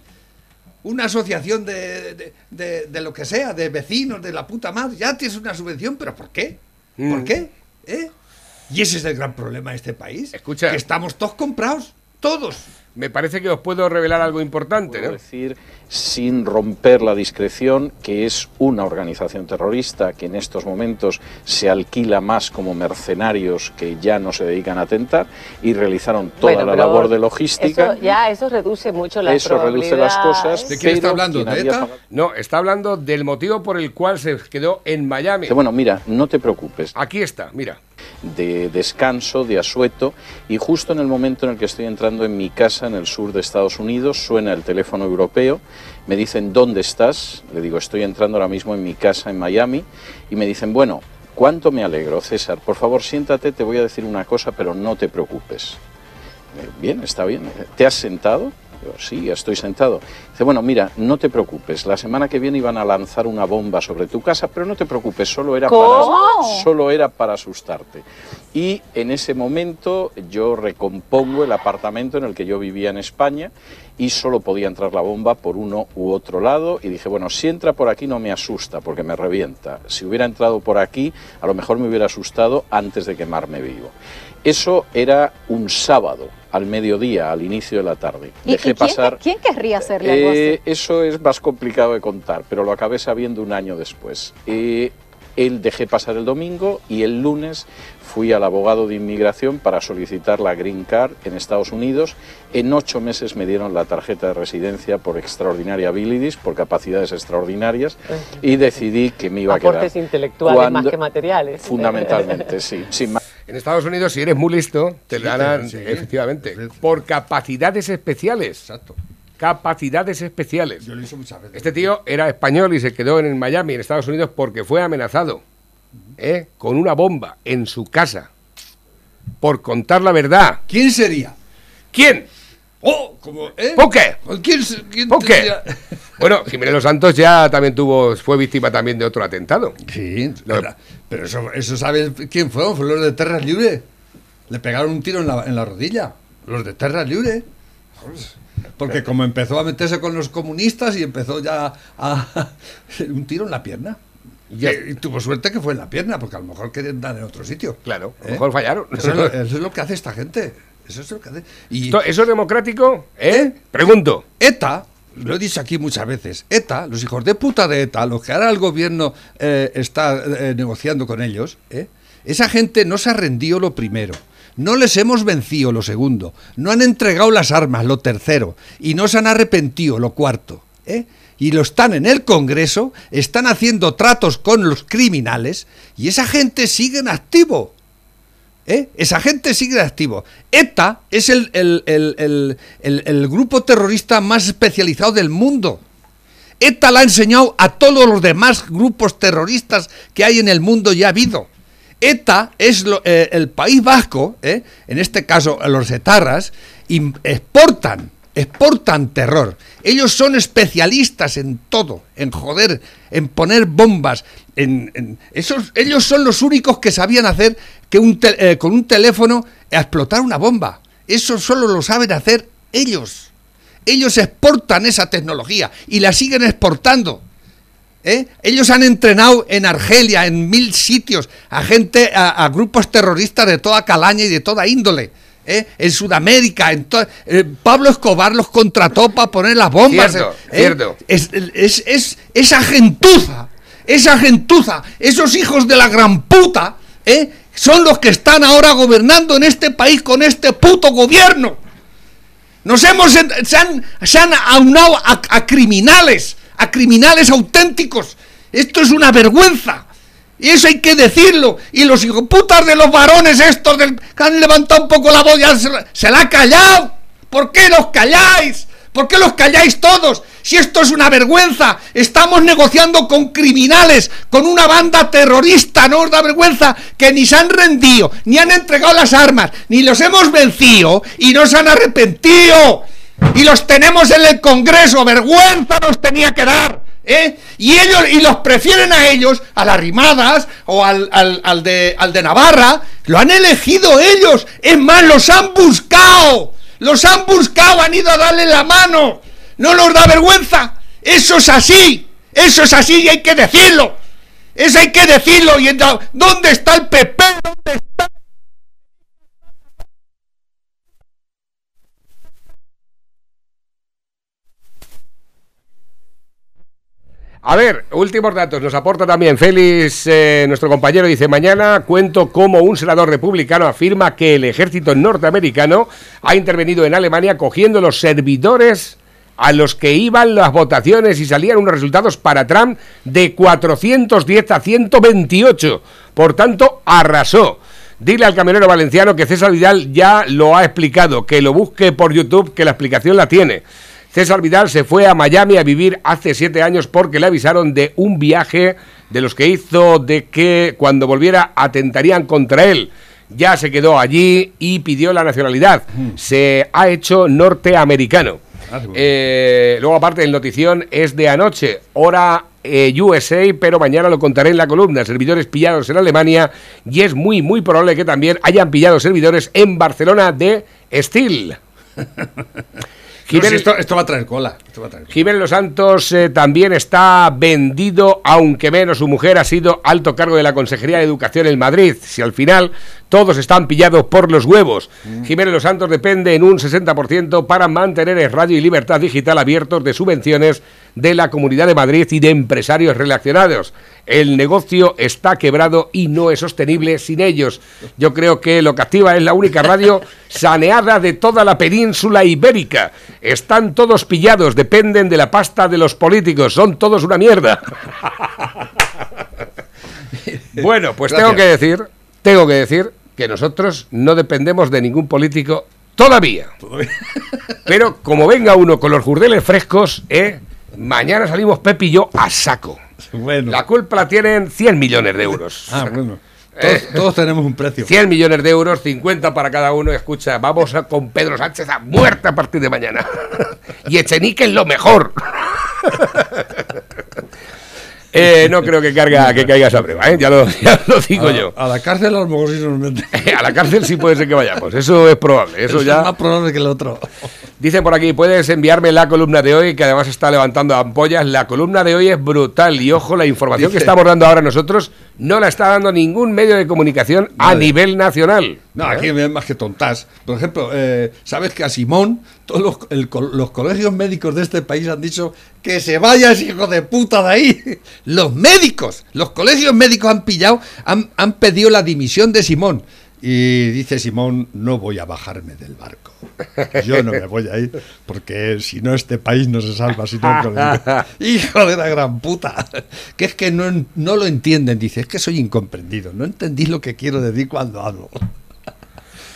Una asociación de, de, de- de lo que sea, de vecinos, de la puta madre. Ya tienes una subvención, pero ¿por qué? ¿Por Mm. qué? ¿Eh? Y ese es el gran problema de este país. Escucha. Que estamos todos comprados. Todos. Me parece que os puedo revelar algo importante, Puedo ¿no? decir, sin romper la discreción, que es una organización terrorista que en estos momentos se alquila más como mercenarios que ya no se dedican a atentar y realizaron toda Bueno, la labor de logística. Eso, ya eso reduce mucho la Eso reduce las cosas. ¿De quién está hablando? ¿De ETA? pagado- No, está hablando del motivo por el cual se quedó en Miami. Bueno, mira, no te preocupes, Aquí está, mira. De descanso, de asueto, y justo en el momento en el que estoy entrando en mi casa en el sur de Estados Unidos, suena el teléfono europeo, me dicen, ¿dónde estás? Le digo, estoy entrando ahora mismo en mi casa en Miami, y me dicen, bueno, ¿cuánto me alegro, César? Por favor, siéntate, te voy a decir una cosa, pero no te preocupes. Bien, está bien. ¿Te has sentado? Digo, sí, estoy sentado. Dice, bueno, mira, no te preocupes. La semana que viene iban a lanzar una bomba sobre tu casa, pero no te preocupes, solo era, para, solo era para asustarte. Y en ese momento yo recompongo el apartamento en el que yo vivía en España y solo podía entrar la bomba por uno u otro lado. Y dije, bueno, si entra por aquí no me asusta porque me revienta. Si hubiera entrado por aquí, a lo mejor me hubiera asustado antes de quemarme vivo. Eso era un sábado, al mediodía, al inicio de la tarde. ¿Y, Dejé y quién, pasar. quién querría hacerle algo Eh, así? eso es más complicado de contar, pero lo acabé sabiendo un año después. Eh, él dejé pasar el domingo y el lunes fui al abogado de inmigración para solicitar la Green Card en Estados Unidos. En ocho meses me dieron la tarjeta de residencia por extraordinaria abilities, por capacidades extraordinarias, y decidí que me iba a Aportes quedar. intelectuales más que materiales. Fundamentalmente, sí. sin más. En Estados Unidos, si eres muy listo, te Sí, sí. efectivamente, Sí. por capacidades especiales. Exacto. Capacidades especiales. Yo lo hice muchas veces. Este tío era español y se quedó en Miami, en Estados Unidos, porque fue amenazado ¿eh? con una bomba en su casa por contar la verdad. ¿Quién sería? ¿Quién? ¡Oh! Como, ¿eh? ¿Por qué? ¿Quién, ¿Por qué? Bueno, Jiménez Los Santos ya también tuvo, fue víctima también de otro atentado. Sí, pero, pero eso, eso ¿sabes quién fueron? ¿Fueron los de Terras Libre? Le pegaron un tiro en la, en la rodilla. Los de Terra Libre. Porque como empezó a meterse con los comunistas y empezó ya a... un tiro en la pierna. Y, y tuvo suerte que fue en la pierna, porque a lo mejor querían dar en otro sitio. Claro, a lo ¿Eh? mejor fallaron. Eso es, lo, eso es lo que hace esta gente. Eso es lo que hace. Y ¿Esto- ¿Eso es democrático? ¿Eh? ¿Eh? Pregunto. ETA, lo he dicho aquí muchas veces, ETA, los hijos de puta de ETA, los que ahora el gobierno eh, está eh, negociando con ellos, ¿eh? esa gente no se ha rendido lo primero. No les hemos vencido lo segundo, no han entregado las armas lo tercero y no se han arrepentido lo cuarto. ¿eh? Y lo están en el Congreso, están haciendo tratos con los criminales y esa gente sigue en activo. ¿Eh? Esa gente sigue activo. ETA es el, el- el- el- grupo terrorista más especializado del mundo. ETA la ha enseñado a todos los demás grupos terroristas que hay en el mundo y ha habido. ETA es eh, el País Vasco, ¿eh? en este caso los etarras, exportan, exportan terror. Ellos son especialistas en todo, en joder, en poner bombas. En, en- esos, ellos son los únicos que sabían hacer que un te- eh, con un teléfono explotar una bomba. Eso solo lo saben hacer ellos. Ellos exportan esa tecnología y la siguen exportando. ¿Eh? Ellos han entrenado en Argelia, en mil sitios, a gente, a, a grupos terroristas de toda calaña y de toda índole. ¿eh? En Sudamérica, en eh, Pablo Escobar los contrató para poner las bombas. Cierto, ¿eh? cierto. Es, es, es- esa gentuza, esa gentuza, esos hijos de la gran puta, ¿eh? son los que están ahora gobernando en este país con este puto gobierno. Nos hemos, se han, se han aunado a, criminales, a criminales auténticos. Esto es una vergüenza. Y eso hay que decirlo. Y los hijoputas de los varones estos del, que han levantado un poco la voz se, se la ha callado. ¿Por qué los calláis? ¿Por qué los calláis todos? Si esto es una vergüenza, estamos negociando con criminales, con una banda terrorista, no os da vergüenza que ni se han rendido, ni han entregado las armas, ni los hemos vencido y no se han arrepentido. Y los tenemos en el Congreso, vergüenza nos tenía que dar. ¿eh? Y ellos, y los prefieren a ellos, a las rimadas o al, al- al de, al de Navarra, lo han elegido ellos. Es más, los han buscado. Los han buscado, han ido a darle la mano. No nos da vergüenza. Eso es así. Eso es así y hay que decirlo. Eso hay que decirlo. Y ¿Dónde está el PP? ¿Dónde está? A ver, últimos datos. Nos aporta también Félix, eh, nuestro compañero, dice, mañana cuento cómo un senador republicano afirma que el ejército norteamericano ha intervenido en Alemania cogiendo los servidores a los que iban las votaciones y salían unos resultados para Trump de 410 a 128. Por tanto, arrasó. Dile al camionero valenciano que César Vidal ya lo ha explicado, que lo busque por YouTube, que la explicación la tiene. César Vidal se fue a Miami a vivir hace siete años porque le avisaron de un viaje de los que hizo de que cuando volviera atentarían contra él. Ya se quedó allí y pidió la nacionalidad. Se ha hecho norteamericano. Eh, luego, aparte, el notición es de anoche, hora eh, USA, pero mañana lo contaré en la columna. Servidores pillados en Alemania y es muy, muy probable que también hayan pillado servidores en Barcelona de Steel. Jiménez- esto, esto va a traer cola. Esto va a traer cola. Jiménez Los Santos eh, también está vendido, aunque menos su mujer ha sido alto cargo de la Consejería de Educación en Madrid. Si al final todos están pillados por los huevos. Jiménez Los Santos depende en un 60% para mantener el Radio y Libertad Digital abiertos de subvenciones de la Comunidad de Madrid y de empresarios relacionados. El negocio está quebrado y no es sostenible sin ellos. Yo creo que lo que activa es la única radio saneada de toda la península ibérica. Están todos pillados, dependen de la pasta de los políticos, son todos una mierda. bueno, pues tengo que decir, tengo que decir que nosotros no dependemos de ningún político todavía. Pero como venga uno con los jurdeles frescos, ¿eh? mañana salimos Pepe y yo a saco. Bueno. La culpa la tienen 100 millones de euros. Ah, bueno. Todos, todos tenemos un precio. 100 millones de euros, 50 para cada uno. Escucha, vamos a- con Pedro Sánchez a muerte a partir de mañana. y Echenique es lo mejor. Eh, no creo que, carga, que caiga esa prueba, ¿eh? ya, lo, ya lo digo a, yo. a la cárcel a lo mejor sí nos meten. A la cárcel sí puede ser que vayamos, eso es probable. Eso es ya. más probable que el otro. Dicen por aquí, puedes enviarme la columna de hoy, que además está levantando ampollas. La columna de hoy es brutal y ojo, la información que estamos dando ahora nosotros no la está dando ningún medio de comunicación a nivel nacional. No, aquí me ven más que tontas. Por ejemplo, eh, ¿sabes que a Simón todos los, el los colegios médicos de este país han dicho que se vaya ese hijo de puta de ahí? Los médicos, los colegios médicos han pillado, han, han pedido la dimisión de Simón. Y dice Simón, no voy a bajarme del barco. Yo no me voy a ir, porque si no este país no se salva. Si no- hijo de la gran puta. Que es que no, no lo entienden, dice, es que soy incomprendido. No entendís lo que quiero decir cuando hablo.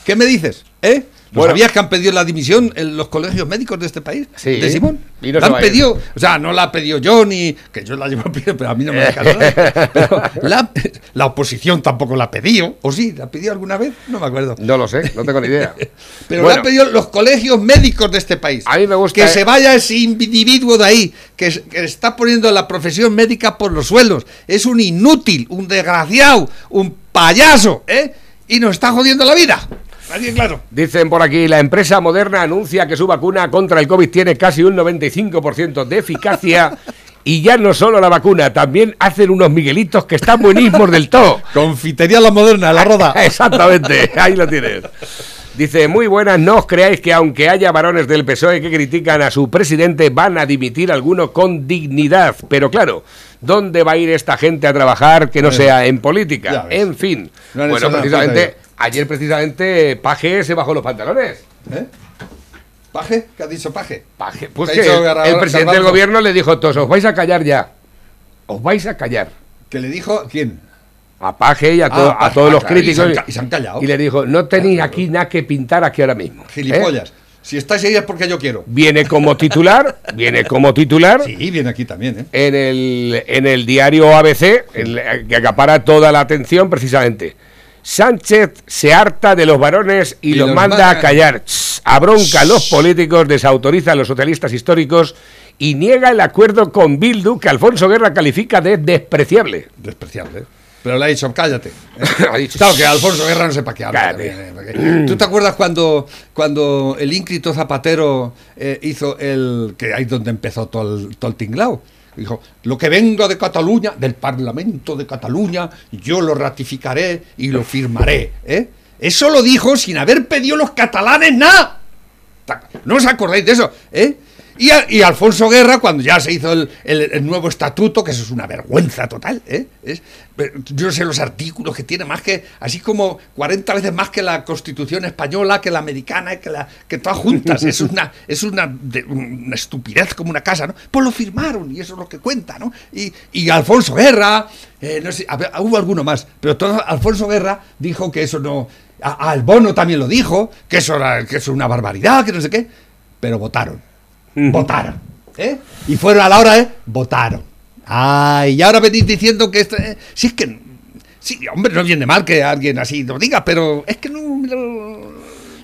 ¿Qué me dices? ¿Eh? ¿No Bueno. sabías que han pedido la dimisión en los colegios médicos de este país? Sí. ¿De Simón? Y no la han pedido, o sea, no la ha pedido yo ni que yo la llevo pero a mí no me deja nada. Pero la, la oposición tampoco la ha pedido, ¿o sí? ¿La pidió alguna vez? No me acuerdo. No lo sé, no tengo ni idea. Pero Bueno, la han pedido los colegios médicos de este país. A mí me gusta, Que eh. se vaya ese individuo de ahí, que, que está poniendo la profesión médica por los suelos. Es un inútil, un desgraciado, un payaso, ¿eh? Y nos está jodiendo la vida. Claro. Dicen por aquí, la empresa Moderna anuncia que su vacuna contra el COVID tiene casi un 95% de eficacia y ya no solo la vacuna, también hacen unos miguelitos que están buenísimos del todo. Confitería La Moderna, La Roda. Exactamente, ahí lo tienes. Dice, muy buenas, no os creáis que aunque haya varones del PSOE que critican a su presidente, van a dimitir alguno con dignidad. Pero claro, ¿dónde va a ir esta gente a trabajar que no sea en política? En fin. No bueno, precisamente. Ayer precisamente Paje se bajó los pantalones. ¿Eh? ¿Paje? ¿Qué ha dicho Paje? Paje, pues ¿Qué ha que dicho el, presidente del gobierno le dijo a todos, os vais a callar ya. Os vais a callar. ¿Que le dijo quién? A Paje y a, to- Ah, a todos ah, los claro, y se críticos. han y se han callado. Y le dijo, no tenéis aquí nada que pintar aquí ahora mismo. ¿eh? Gilipollas. Si estáis ahí es porque yo quiero. Viene como titular, viene como titular Sí, viene aquí también, ¿eh? en, el, en el diario ABC, en la- que acapara toda la atención precisamente. Sánchez se harta de los varones y, Y los los manda manda- a callar. Ch, abronca a los políticos, desautoriza a los socialistas históricos y niega el acuerdo con Bildu que Alfonso Guerra califica de despreciable. Despreciable. ¿eh? Pero le ha dicho, cállate. Ha dicho, Claro, que Alfonso Guerra no sepa qué habla. También, ¿eh? ¿Tú te acuerdas cuando, cuando el ínclito Zapatero eh, hizo el. que ahí donde empezó todo el, todo el tinglao? Dijo, lo que venga de Cataluña, del Parlamento de Cataluña, yo lo ratificaré y lo firmaré. ¿eh? Eso lo dijo sin haber pedido los catalanes nada. ¿No os acordáis de eso? ¿eh? Y, a- y Alfonso Guerra, cuando ya se hizo el, nuevo estatuto, que eso es una vergüenza total, ¿eh? Yo no sé los artículos que tiene, más que, así como 40 veces más que la Constitución española, que la americana, que, la, que todas juntas. Es una, es una, de- una estupidez como una casa, ¿no? Pues lo firmaron y eso es lo que cuenta, ¿no? Y, Alfonso Guerra, eh, no sé, a hubo alguno más, pero Alfonso Guerra dijo que eso no. A, al Bono también lo dijo, que eso era que eso es una barbaridad, que no sé qué, pero votaron votaron. ¿eh? Y fueron a la hora, ¿eh? Votaron. Ay, y ahora venís diciendo que esto. eh, si es que. Sí, hombre, no viene mal que alguien así lo diga, pero es que no. no-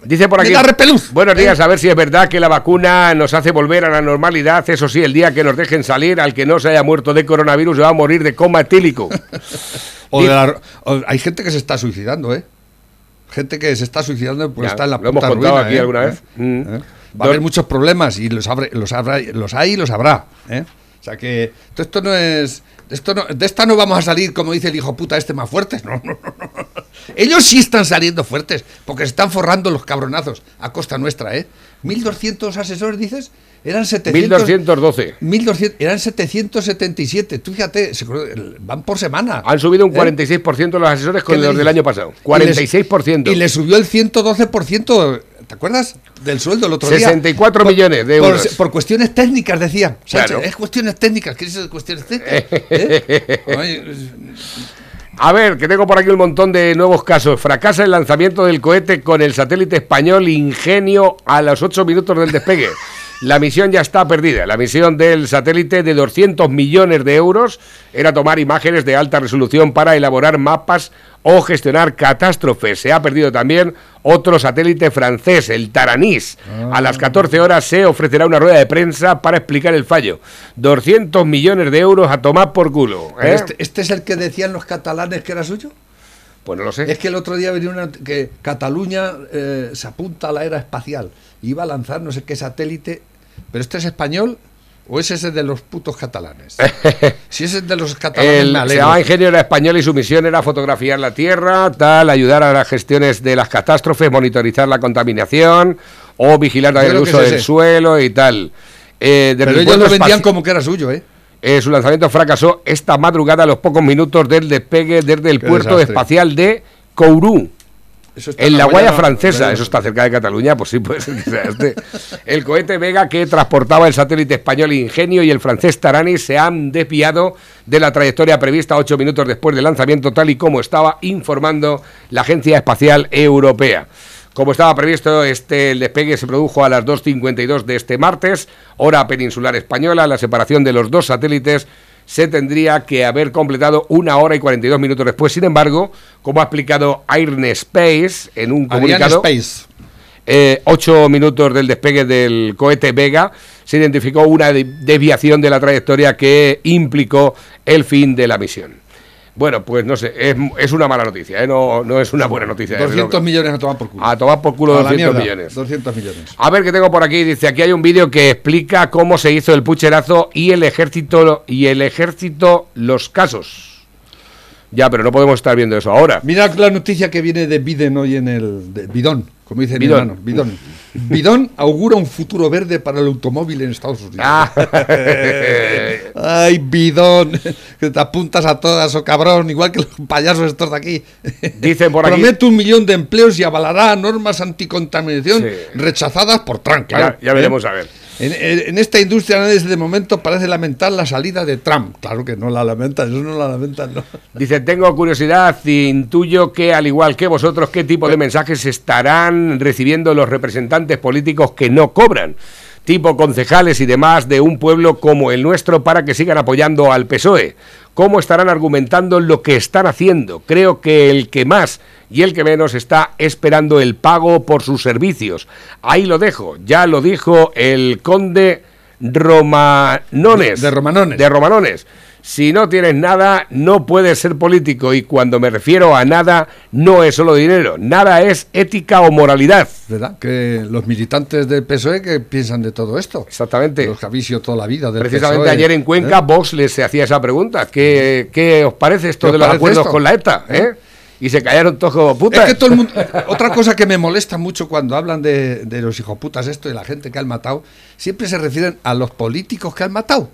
Dice por Me aquí. Buenos ¿Eh? días, a ver si es verdad que la vacuna nos hace volver a la normalidad. Eso sí, el día que nos dejen salir, al que no se haya muerto de coronavirus se va a morir de coma etílico. O de la- o- hay gente que se está suicidando, ¿eh? Gente que se está suicidando porque Ya, está en la lo hemos contado ruina, aquí ¿eh? alguna ¿Eh? vez. Mm. ¿Eh? Va a haber muchos problemas y los, habrá, los, habrá, los hay y los habrá. ¿eh? O sea que esto no es. De, esto no, de esta no vamos a salir, como dice el hijo puta este, más fuertes. No, no, no, no. Ellos sí están saliendo fuertes, porque se están forrando los cabronazos a costa nuestra, ¿eh? 1.200 asesores, dices, eran 700. 1212. 1200, eran 777. Tú fíjate, se- van por semana. Han subido un ¿Eh? 46% los asesores con ¿Qué le los del año pasado. Y les- 46%. Y le subió el 112%, ¿te acuerdas? Del sueldo el otro día. 64 Por- millones de euros. Por, cuestiones técnicas, decía. Sánchez, Claro. Es cuestiones técnicas. ¿Qué es cuestiones técnicas? ¿Eh? Ay, A ver, que tengo por aquí un montón de nuevos casos. Fracasa el lanzamiento del cohete con el satélite español Ingenio a los 8 minutos del despegue. La misión ya está perdida. La misión del satélite de 200 millones de euros era tomar imágenes de alta resolución para elaborar mapas o gestionar catástrofes. Se ha perdido también otro satélite francés, el Taranis. A las 14 horas se ofrecerá una rueda de prensa para explicar el fallo. 200 millones de euros a tomar por culo. ¿eh? Este, este es el que decían los catalanes que era suyo. Pues no lo sé. Es que el otro día venía una que Cataluña eh, se apunta a la era espacial. Iba a lanzar no sé qué satélite. Pero este es español o ese es el de los putos catalanes. si ese es de los catalanes, El, se llamaba era español y su misión era fotografiar la Tierra, tal, ayudar a las gestiones de las catástrofes, monitorizar la contaminación o vigilar también el uso es del suelo y tal. Eh, Pero el ellos lo vendían como que era suyo, ¿eh? eh, su lanzamiento fracasó esta madrugada a los pocos minutos del despegue desde el Qué puerto desastre. espacial de Kourou. Eso está En la Guaya francesa, eso está cerca de Cataluña, pues sí puede ser que sea este. El cohete Vega que transportaba el satélite español Ingenio y el francés Tarani se han desviado de la trayectoria prevista ocho minutos después del lanzamiento, tal y como estaba informando la Agencia Espacial Europea. Como estaba previsto, este, el despegue se produjo a las 2.52 de este martes, hora peninsular española. La separación de los dos satélites se tendría que haber completado una hora y 42 minutos después. Sin embargo, como ha explicado Airne Space en un comunicado, Space. eh, ocho minutos del despegue del cohete Vega, se identificó una de- desviación de la trayectoria que implicó el fin de la misión. Bueno, pues no sé, es, es una mala noticia, ¿eh? no, no es una buena noticia. desde 200 luego. millones a tomar por culo. A tomar por culo A la 200 mierda, millones. 200 millones. A ver qué tengo por aquí. Dice, aquí hay un vídeo que explica cómo se hizo el pucherazo y el ejército y el ejército los casos. Ya, pero no podemos estar viendo eso ahora. Mira la noticia que viene de Biden hoy en el de Bidón, como dice Bidón. mi hermano. Bidón. Bidón augura un futuro verde para el automóvil en Estados Unidos. Ah. Ay, bidón, que te apuntas a todas, o cabrón, igual que los payasos estos de aquí. Dicen por aquí- Promete un millón de empleos y avalará normas anticontaminación Sí. rechazadas por Trump, claro. ya, ya veremos a ver. En, esta industria nadie de momento parece lamentar la salida de Trump. Claro que no la lamentan, eso no la lamentan, no. Dice, tengo curiosidad intuyo que, al igual que vosotros, ¿qué tipo de mensajes estarán recibiendo los representantes políticos que no cobran? Tipo concejales y demás de un pueblo como el nuestro para que sigan apoyando al PSOE. ¿Cómo estarán argumentando lo que están haciendo? Creo que el que más y el que menos está esperando el pago por sus servicios. Ahí lo dejo. Ya lo dijo el conde Romanones. De Romanones. De Romanones. Si no tienes nada, no puedes ser político. Y cuando me refiero a nada, no es solo dinero. Nada es ética o moralidad. ¿Verdad? Que los militantes del PSOE que piensan de todo esto. Exactamente. Los que habéis sido toda la vida del Precisamente PSOE, ayer en Cuenca, ¿eh? Vox les hacía esa pregunta. ¿Qué, qué os parece esto ¿Qué de os los acuerdos esto? con la ETA? ¿eh? Y se callaron todos como Es putas. que todo el mundo. Otra cosa que me molesta mucho cuando hablan de, de los hijoputas esto y la gente que han matado, siempre se refieren a los políticos que han matado.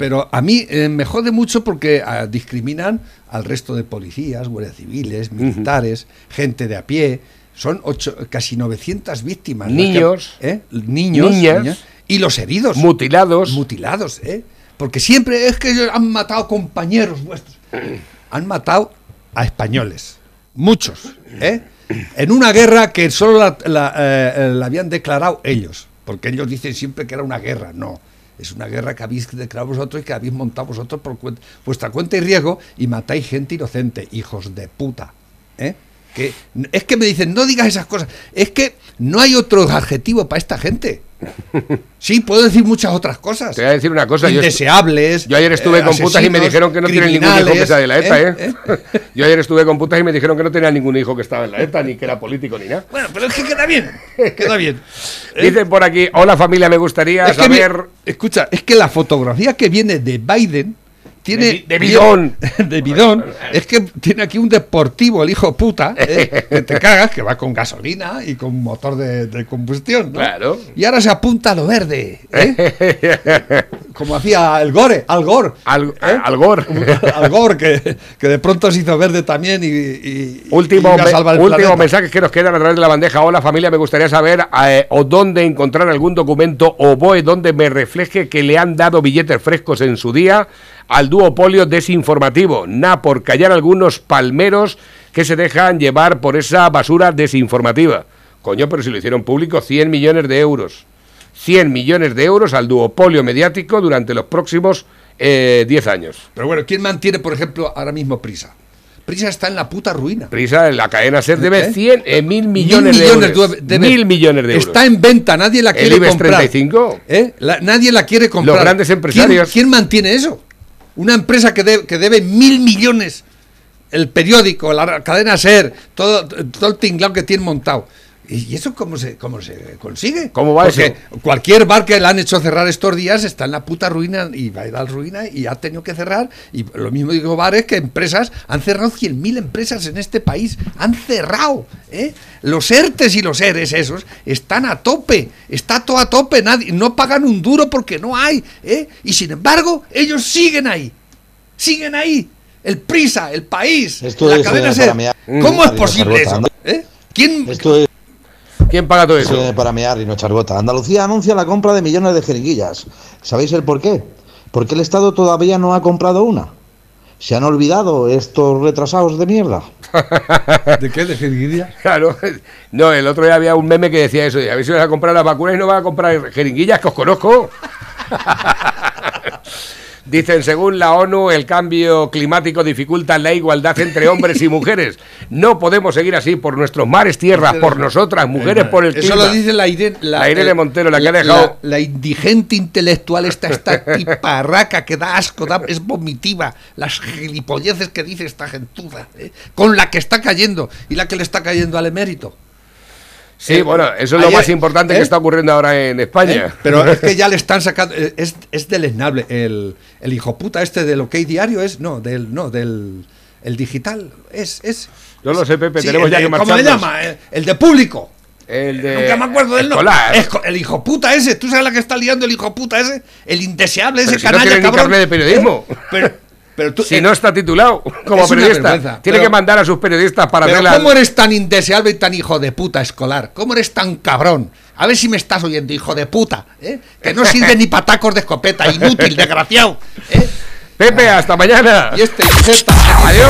Pero a mí eh, me jode mucho porque ah, discriminan al resto de policías, guardias civiles, militares, gente de a pie. Son ocho, casi 900 víctimas. Niños. ¿eh? Niños. Niñas. Y los heridos. Mutilados. Mutilados, ¿eh? Porque siempre es que ellos han matado compañeros vuestros. Han matado a españoles. Muchos, ¿eh? En una guerra que solo la, la, eh, la habían declarado ellos. Porque ellos dicen siempre que era una guerra. No. Es una guerra que habéis declarado vosotros y que habéis montado vosotros por vuestra cuenta y riesgo y matáis gente inocente, hijos de puta. ¿eh? Es que me dicen, no digas esas cosas. Es que no hay otro adjetivo para esta gente. Sí, puedo decir muchas otras cosas. Te voy a decir una cosa. Indeseables. Yo ayer estuve eh, con putas y me dijeron que no tienen ningún hijo que sea de la ETA, ¿eh? ¿eh? Yo ayer estuve con putas y me dijeron que no tenía ningún hijo que estaba en la ETA, ni que era político, ni nada. Bueno, pero es que queda bien. Queda bien. Dicen por aquí, hola familia, me gustaría Es que me- saber... escucha, es que la fotografía que viene de Biden tiene. De bi- de bidón. de bidón. Es que tiene aquí un deportivo, el hijo puta, ¿eh? que te cagas, que va con gasolina y con motor de, de combustión. ¿no? Claro. Y ahora se apunta a lo verde. ¿eh? Como hacía el Gore, Al Gore. Al, ¿eh? Al Gore. Al Gore, que, que de pronto se hizo verde también y. y- Último, y me- último mensaje que nos quedan a través de la bandeja. Hola familia, me gustaría saber eh, o dónde encontrar algún documento o BOE donde me refleje que le han dado billetes frescos en su día al duopolio desinformativo. Na por callar algunos palmeros que se dejan llevar por esa basura desinformativa. Coño, pero si lo hicieron público, 100 millones de euros. 100 millones de euros al duopolio mediático durante los próximos eh, 10 años. Pero bueno, ¿quién mantiene, por ejemplo, ahora mismo Prisa? Prisa está en la puta ruina. Prisa, la cadena SER debe ¿Eh? 100, eh, mil millones, de euros. debe- mil millones de euros. Está en venta, nadie la ¿El quiere IBEX comprar. 35? ¿Eh? La- nadie la quiere comprar. Los grandes ¿Quién- empresarios. ¿Quién, mantiene eso? Una empresa que, de- que debe mil millones, el periódico, la cadena SER, todo, todo el tinglado que tiene montado. ¿Y eso cómo se, cómo se consigue? ¿Cómo va Porque eso? cualquier bar que le han hecho cerrar estos días está en la puta ruina y va a ir a la ruina y ha tenido que cerrar. Y lo mismo digo bares que empresas, han cerrado 100.000 empresas en este país, han cerrado. ¿eh? Los ERTES y los ERES esos están a tope, está todo a tope, nadie, no pagan un duro porque no hay. ¿eh? Y sin embargo, ellos siguen ahí, siguen ahí. El Prisa, el país, Esto la es, cadena eh, SER. mear. ¿Cómo es Mm. posible eso? ¿Eh? ¿Quién, Esto es ¿Quién paga todo Eso para mear y no echar gota. Andalucía anuncia la compra de millones de jeringuillas. ¿Sabéis el por qué? Porque el Estado todavía no ha comprado una. ¿Se han olvidado estos retrasados de mierda? ¿De qué? ¿De jeringuillas? Claro. No, el otro día había un meme que decía eso. A ver si vas a comprar las vacunas y no vas a comprar jeringuillas que os conozco. Dicen, según la ONU, el cambio climático dificulta la igualdad entre hombres y mujeres. No podemos seguir así por nuestros mares, tierras, por nosotras, mujeres por el Eso clima. lo dice la Irene, La Irene Montero, la que ha dejado- La, la indigente intelectual, esta, esta tiparraca que da asco, da- es vomitiva. Las gilipolleces que dice esta gentuza, ¿eh? con la que está cayendo y la que le está cayendo al emérito. Sí, bueno, eso es lo Ayer- más importante ¿eh? que está ocurriendo ahora en España. ¿Eh? Pero es que ya le están sacando. eh, Es, es deleznable. El, el hijo puta este del OK Diario es. No, del. No, del. El digital. Es. es Yo lo sé, Pepe, Sí, tenemos ya de- que ¿Cómo le marcharnos. llama? El, el de público. El de... Nunca me acuerdo del nombre. El hijo puta ese. ¿Tú sabes la que está liando el hijo puta ese? El indeseable ese Pero si no canalla ni cabrón. de periodismo. ¿Eh? Pero, pero tú. Si eh, no está titulado como es periodista, tiene pero- que mandar a sus periodistas para pero hacer la... ¿cómo eres tan indeseable y tan hijo de puta escolar? ¿Cómo eres tan cabrón? A ver si me estás oyendo, hijo de puta. ¿eh? Que no sirve ni patacos de escopeta, inútil, desgraciado. ¿eh? Pepe, hasta mañana. Y este insecta. Adiós.